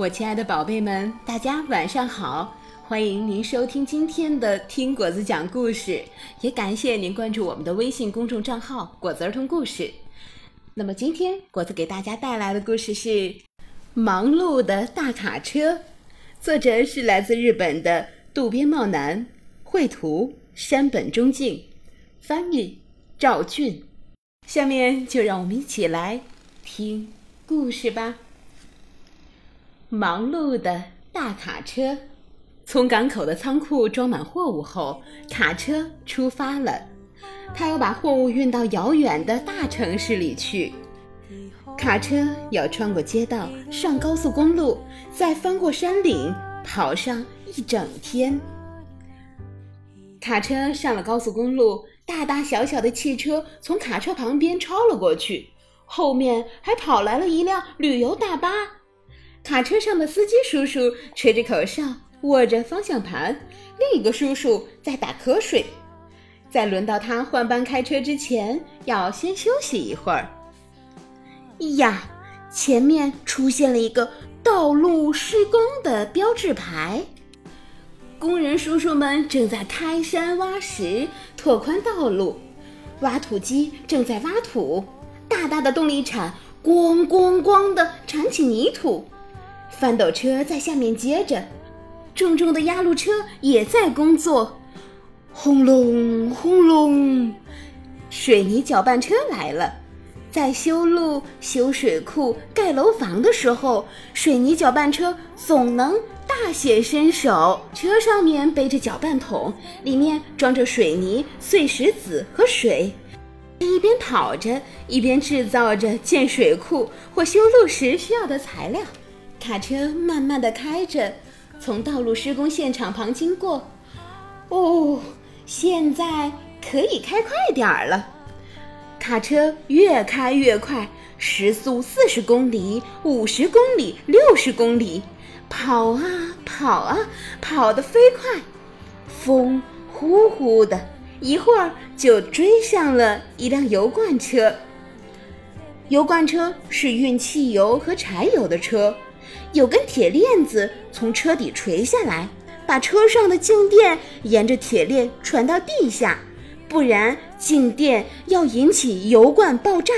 我亲爱的宝贝们，大家晚上好！欢迎您收听今天的听果子讲故事，也感谢您关注我们的微信公众账号“果子儿童故事”。那么今天果子给大家带来的故事是《忙碌的大卡车》，作者是来自日本的渡边茂男，绘图山本忠敬，翻译赵俊。下面就让我们一起来听故事吧。忙碌的大卡车从港口的仓库装满货物后，卡车出发了。他要把货物运到遥远的大城市里去。卡车要穿过街道，上高速公路，再翻过山岭，跑上一整天。卡车上了高速公路。大大小小的汽车从卡车旁边超了过去，后面还跑来了一辆旅游大巴。卡车上的司机叔叔吹着口哨，握着方向盘，另一个叔叔在打瞌睡。在轮到他换班开车之前，要先休息一会儿。呀，前面出现了一个道路施工的标志牌。工人叔叔们正在开山挖石，拓宽道路；挖土机正在挖土，大大的动力铲咣咣咣的铲起泥土；翻斗车在下面接着，重重的压路车也在工作。轰隆轰隆，水泥搅拌车来了。在修路、修水库、盖楼房的时候，水泥搅拌车总能。大显身手，车上面背着搅拌桶，里面装着水泥、碎石子和水，一边跑着，一边制造着建水库或修路时需要的材料。卡车慢慢的开着，从道路施工现场旁经过。哦，现在可以开快点儿了。卡车越开越快，时速四十公里、五十公里、六十公里。跑啊跑啊，跑得飞快，风呼呼的，一会儿就追上了一辆油罐车。油罐车是运汽油和柴油的车，有根铁链子从车底垂下来，把车上的静电沿着铁链传到地下，不然静电要引起油罐爆炸，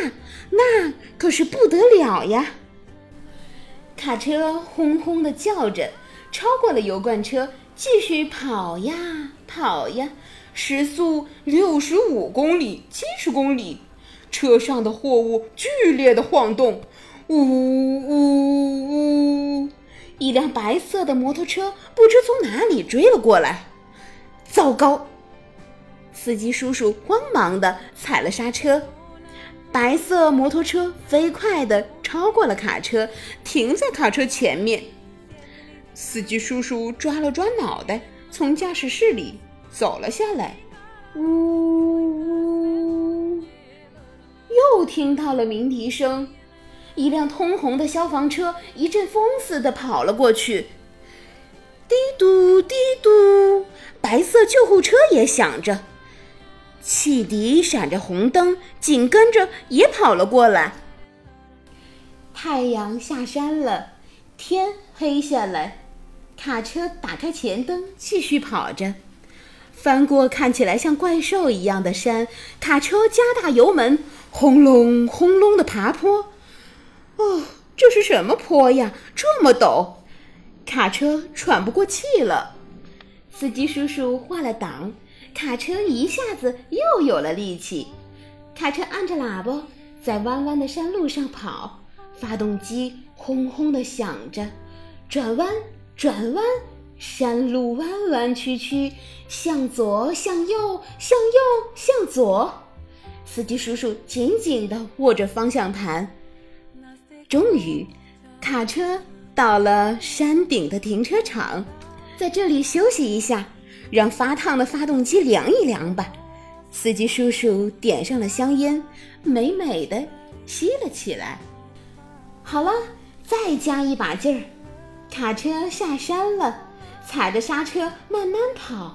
那可是不得了呀。卡车轰轰地叫着，超过了油罐车，继续跑呀跑呀，时速六十五公里、七十公里，车上的货物剧烈的晃动，呜呜呜！一辆白色的摩托车不知从哪里追了过来，糟糕！司机叔叔慌忙地踩了刹车。白色摩托车飞快地超过了卡车，停在卡车前面。司机叔叔抓了抓脑袋，从驾驶室里走了下来。呜呜！又听到了鸣笛声，一辆通红的消防车一阵风似的跑了过去。滴嘟滴嘟，白色救护车也响着。汽笛闪着红灯，紧跟着也跑了过来。太阳下山了，天黑下来，卡车打开前灯，继续跑着，翻过看起来像怪兽一样的山。卡车加大油门，轰隆轰隆的爬坡。哦，这是什么坡呀？这么陡，卡车喘不过气了。司机叔叔换了挡。卡车一下子又有了力气，卡车按着喇叭在弯弯的山路上跑，发动机轰轰地响着，转弯转弯，山路弯弯曲曲，向左向右向右向左，司机叔叔紧紧地握着方向盘。终于，卡车到了山顶的停车场，在这里休息一下。让发烫的发动机凉一凉吧。司机叔叔点上了香烟，美美的吸了起来。好了，再加一把劲儿。卡车下山了，踩着刹车慢慢跑。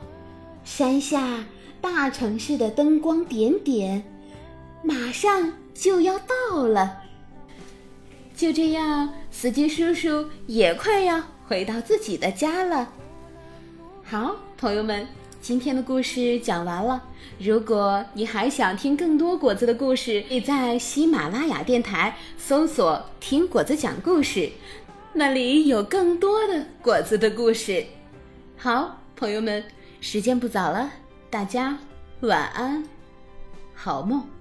山下大城市的灯光点点，马上就要到了。就这样，司机叔叔也快要回到自己的家了。好，朋友们，今天的故事讲完了。如果你还想听更多果子的故事，你在喜马拉雅电台搜索“听果子讲故事”，那里有更多的果子的故事。好，朋友们，时间不早了，大家晚安，好梦。